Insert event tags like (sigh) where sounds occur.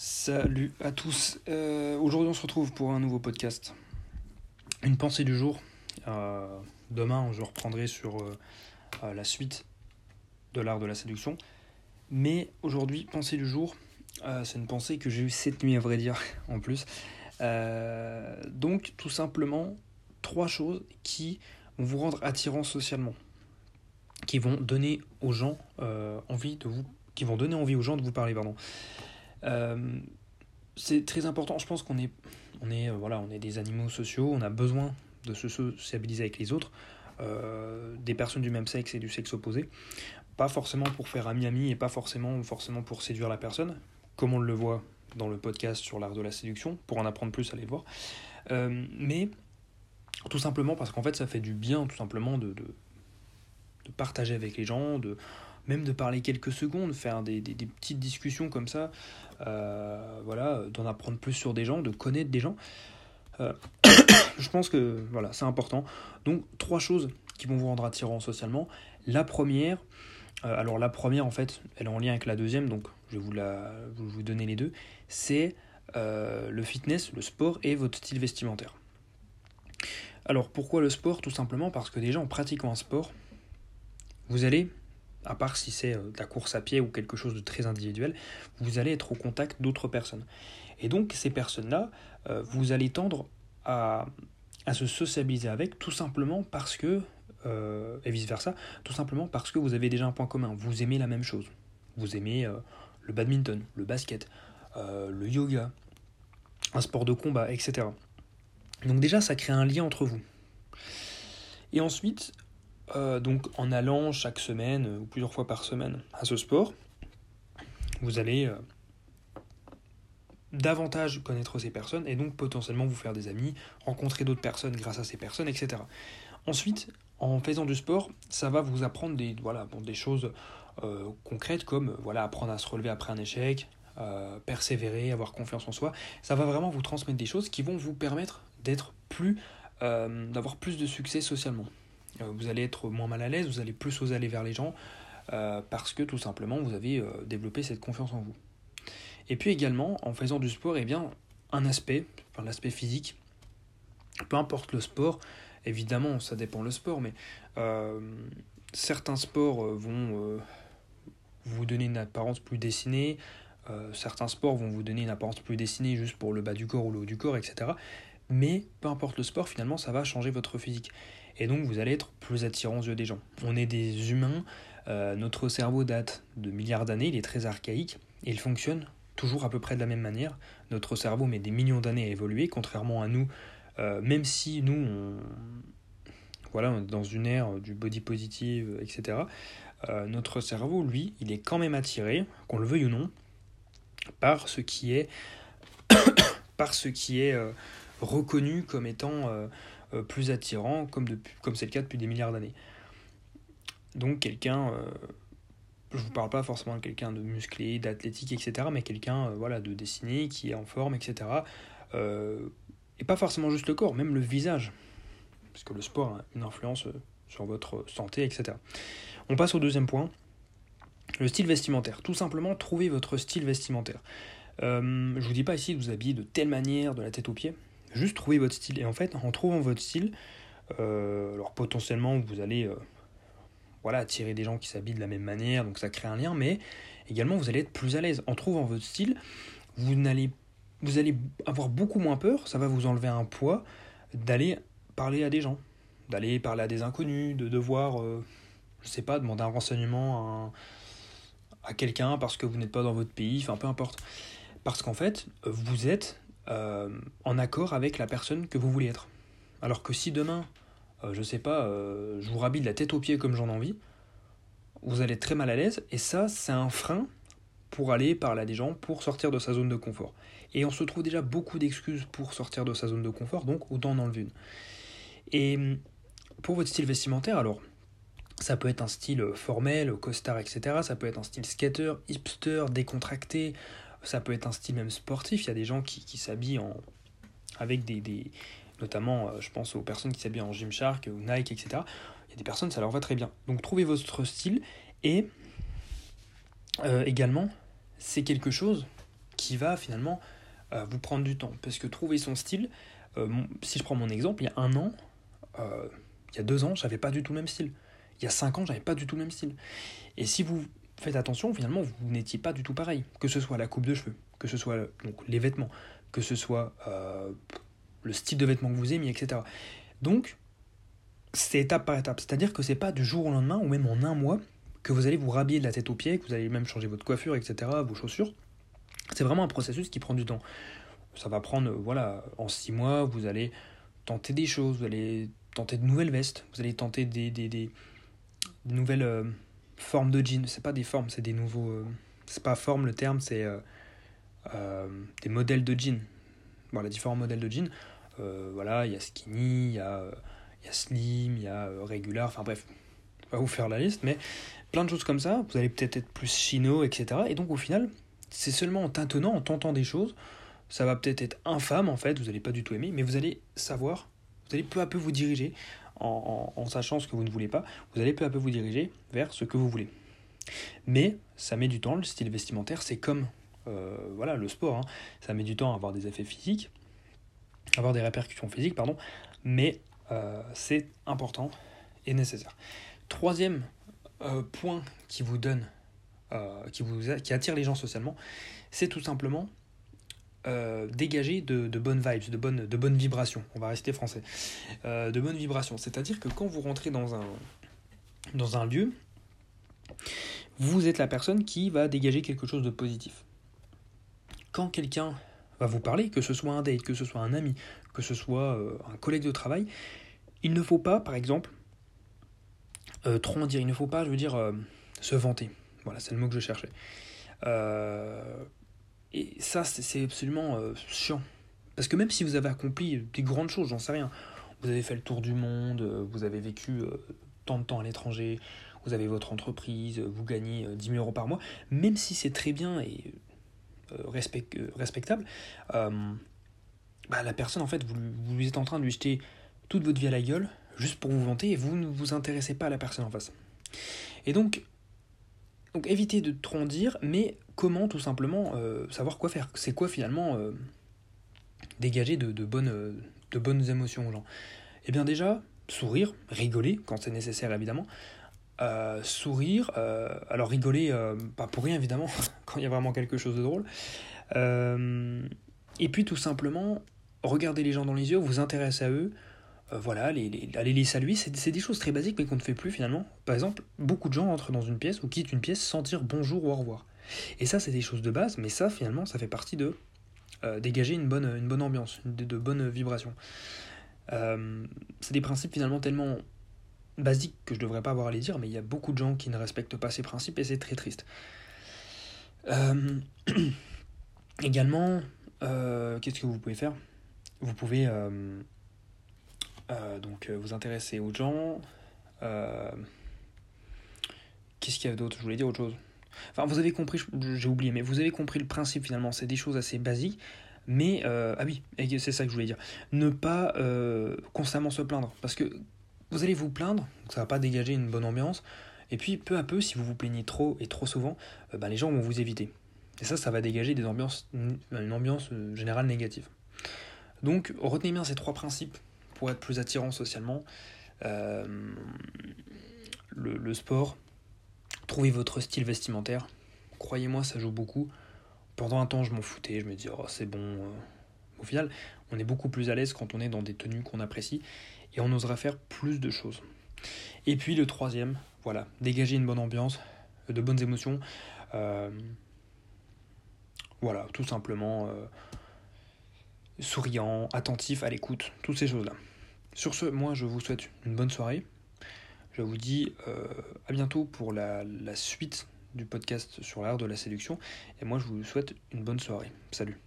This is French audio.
Salut à tous. Euh, Aujourd'hui, on se retrouve pour un nouveau podcast. Une pensée du jour. Euh, demain, je reprendrai sur euh, la suite de l'art de la séduction. Mais aujourd'hui, pensée du jour, c'est une pensée que j'ai eue cette nuit, à vrai dire, (laughs) en plus. Donc, tout simplement, trois choses qui vont vous rendre attirant socialement, qui vont donner aux gens envie de vous, aux gens de vous parler. Euh, c'est très important. Je pense qu'on est, on est, euh, voilà, on est des animaux sociaux. On a besoin de se sociabiliser avec les autres, euh, des personnes du même sexe et du sexe opposé. Pas forcément pour faire ami-ami et pas forcément, forcément pour séduire la personne, comme on le voit dans le podcast sur l'art de la séduction. Pour en apprendre plus, allez le voir. Mais tout simplement parce qu'en fait, ça fait du bien, tout simplement, de, de partager avec les gens, de même de parler quelques secondes, faire des, petites discussions comme ça, euh, voilà, d'en apprendre plus sur des gens, de connaître des gens. Euh, (coughs) je pense que voilà, c'est important. Donc trois choses qui vont vous rendre attirant socialement. La première, euh, alors la première en fait, elle est en lien avec la deuxième, donc je vais vous, la, vous, vous donner les deux. C'est le fitness, le sport et votre style vestimentaire. Alors pourquoi le sport? Tout simplement parce que déjà en pratiquant un sport, vous allez à part si c'est de la course à pied ou quelque chose de très individuel, vous allez être au contact d'autres personnes. Et donc ces personnes-là, euh, vous allez tendre à, se sociabiliser avec tout simplement parce que, euh, et vice-versa, tout simplement parce que vous avez déjà un point commun, vous aimez la même chose. Vous aimez euh, le badminton, le basket, euh, le yoga, un sport de combat, etc. Donc déjà, ça crée un lien entre vous. Et ensuite, euh, donc en allant chaque semaine euh, ou plusieurs fois par semaine à ce sport, vous allez euh, davantage connaître ces personnes et donc potentiellement vous faire des amis, rencontrer d'autres personnes grâce à ces personnes, etc. Ensuite, en faisant du sport, ça va vous apprendre des, voilà, bon, des choses concrètes comme voilà, apprendre à se relever après un échec, persévérer, avoir confiance en soi. Ça va vraiment vous transmettre des choses qui vont vous permettre d'être plus, d'avoir plus de succès socialement. Euh, vous allez être moins mal à l'aise, vous allez plus oser aller vers les gens, euh, parce que tout simplement vous avez euh, développé cette confiance en vous. Et puis également, en faisant du sport, eh bien, un aspect, l'aspect physique, peu importe le sport, évidemment ça dépend le sport, mais certains sports vont vous donner une apparence plus dessinée, certains sports vont vous donner une apparence plus dessinée juste pour le bas du corps ou le haut du corps, etc. Mais peu importe le sport, finalement, ça va changer votre physique. Et donc, vous allez être plus attirant aux yeux des gens. On est des humains, euh, notre cerveau date de milliards d'années, il est très archaïque, et il fonctionne toujours à peu près de la même manière. Notre cerveau met des millions d'années à évoluer, contrairement à nous, euh, même si nous, on, voilà, est dans une ère du body positive, etc. Euh, notre cerveau, lui, il est quand même attiré, qu'on le veuille ou non, par ce qui est, (coughs) par ce qui est reconnu comme étant plus attirant, comme, c'est le cas depuis des milliards d'années. Donc quelqu'un, euh, je vous parle pas forcément de quelqu'un de musclé, d'athlétique, etc., mais quelqu'un euh, voilà, de dessiné, qui est en forme, etc. Euh, et pas forcément juste le corps, même le visage, parce que le sport a une influence euh, sur votre santé, etc. On passe au deuxième point, le style vestimentaire. Tout simplement, trouvez votre style vestimentaire. Euh, je vous dis pas ici de vous habiller de telle manière, de la tête aux pieds. Juste trouvez votre style. Et en fait, en trouvant votre style, euh, alors potentiellement, vous allez euh, voilà, attirer des gens qui s'habillent de la même manière, donc ça crée un lien, mais également, vous allez être plus à l'aise. En trouvant votre style, vous n'allez vous allez avoir beaucoup moins peur, ça va vous enlever un poids d'aller parler à des gens, d'aller parler à des inconnus, de devoir, euh, je sais pas, demander un renseignement à, à quelqu'un parce que vous n'êtes pas dans votre pays, enfin peu importe. Parce qu'en fait, vous êtes euh, en accord avec la personne que vous voulez être. Alors que si demain, euh, je sais pas, euh, je vous rhabille de la tête aux pieds comme j'en ai envie, vous allez être très mal à l'aise, et ça, c'est un frein pour aller parler à des gens, pour sortir de sa zone de confort. Et on se trouve déjà beaucoup d'excuses pour sortir de sa zone de confort, donc autant en enlever une. Et pour votre style vestimentaire, alors, ça peut être un style formel, costard, etc. Ça peut être un style skater, hipster, décontracté. Ça peut être un style même sportif. Il y a des gens qui, qui s'habillent en... avec des, des... Notamment, je pense aux personnes qui s'habillent en Gymshark ou Nike, etc. Il y a des personnes, ça leur va très bien. Donc trouvez votre style et euh, également, c'est quelque chose qui va finalement vous prendre du temps. Parce que trouver son style, si je prends mon exemple, il y a un an, il y a deux ans, j'avais pas du tout le même style. Il y a cinq ans, j'avais pas du tout le même style. Et si vous faites attention, finalement, vous n'étiez pas du tout pareil. Que ce soit la coupe de cheveux, que ce soit donc, les vêtements, que ce soit le style de vêtements que vous aimez, etc. Donc, c'est étape par étape. C'est-à-dire que c'est pas du jour au lendemain ou même en un mois que vous allez vous rhabiller de la tête aux pieds, que vous allez même changer votre coiffure, etc., vos chaussures. C'est vraiment un processus qui prend du temps. Ça va prendre, voilà, en six mois, vous allez tenter des choses, vous allez tenter de nouvelles vestes, vous allez tenter des, des, des, nouvelles euh, formes de jeans. C'est pas des formes, c'est des nouveaux. Euh, c'est pas forme le terme, c'est euh, des modèles de jeans. Voilà, différents modèles de jeans. voilà, il y a skinny, il y a y a Slim, il y a euh, Regular, enfin bref, on va vous faire la liste, mais plein de choses comme ça, vous allez peut-être être plus chino, etc. Et donc au final, c'est seulement en tâtonnant, en tentant des choses, ça va peut-être être infâme en fait, vous n'allez pas du tout aimer, mais vous allez savoir, vous allez peu à peu vous diriger, en, sachant ce que vous ne voulez pas, vous allez peu à peu vous diriger vers ce que vous voulez. Mais ça met du temps, le style vestimentaire, c'est comme euh, voilà, le sport, hein. ça met du temps à avoir des effets physiques, avoir des répercussions physiques, pardon, mais euh, c'est important et nécessaire. Troisième euh, point qui vous donne, qui, vous, qui attire les gens socialement, c'est tout simplement dégager de, bonnes vibes, de bonnes, vibrations. On va rester français. de bonnes vibrations. C'est-à-dire que quand vous rentrez dans un, dans un lieu, vous êtes la personne qui va dégager quelque chose de positif. Quand quelqu'un va vous parler, que ce soit un date, que ce soit un ami, que ce soit euh, un collègue de travail, il ne faut pas, par exemple, euh, trop en dire, il ne faut pas, je veux dire, euh, se vanter. Voilà, c'est le mot que je cherchais. Et ça, c'est absolument chiant. Parce que même si vous avez accompli des grandes choses, j'en sais rien, vous avez fait le tour du monde, vous avez vécu tant de temps à l'étranger, vous avez votre entreprise, vous gagnez 10 000 euros par mois, même si c'est très bien et euh, euh, respectable, euh, bah, la personne, en fait, vous, vous êtes en train de lui jeter toute votre vie à la gueule, juste pour vous vanter, et vous ne vous intéressez pas à la personne en face. Et donc, donc évitez de trop dire, mais comment tout simplement savoir quoi faire? C'est quoi finalement dégager de, de, bonnes, de bonnes émotions aux gens? Eh bien déjà, sourire, rigoler quand c'est nécessaire évidemment, euh, sourire, euh, alors rigoler, euh, pas pour rien évidemment, (laughs) quand il y a vraiment quelque chose de drôle. et puis tout simplement, regarder les gens dans les yeux, vous intéresser à eux, voilà, les, les, aller les saluer, c'est des choses très basiques mais qu'on ne fait plus finalement. Par exemple, beaucoup de gens entrent dans une pièce ou quittent une pièce sans dire bonjour ou au revoir. Et ça, c'est des choses de base, mais ça, finalement, ça fait partie de dégager une bonne, une bonne ambiance, de, de bonnes vibrations. c'est des principes finalement tellement basique que je devrais pas avoir à les dire, mais il y a beaucoup de gens qui ne respectent pas ces principes et c'est très triste. Euh, (clears throat) également, euh, qu'est-ce que vous pouvez faire? Vous pouvez euh, donc vous intéresser aux gens. qu'est-ce qu'il y a d'autre? Je voulais dire autre chose. Enfin, vous avez compris, j'ai oublié, mais vous avez compris le principe finalement. C'est des choses assez basiques. Mais, ah oui, c'est ça que je voulais dire. Ne pas constamment se plaindre. Parce que vous allez vous plaindre, ça va pas dégager une bonne ambiance. Et puis peu à peu, si vous vous plaignez trop et trop souvent, euh, bah, les gens vont vous éviter. Et ça, ça va dégager une ambiance euh, générale négative. Donc retenez bien ces trois principes pour être plus attirant socialement. Euh, le, sport, trouvez votre style vestimentaire. Croyez-moi, ça joue beaucoup. Pendant un temps, je m'en foutais, je me disais, oh, c'est bon. Au final, on est beaucoup plus à l'aise quand on est dans des tenues qu'on apprécie et on osera faire plus de choses. Et puis le troisième, voilà, dégager une bonne ambiance, euh, de bonnes émotions. Euh, voilà, tout simplement euh, souriant, attentif, à l'écoute, toutes ces choses-là. Sur ce, moi je vous souhaite une bonne soirée. Je vous dis à bientôt pour la, la suite du podcast sur l'art de la séduction. Et moi je vous souhaite une bonne soirée. Salut.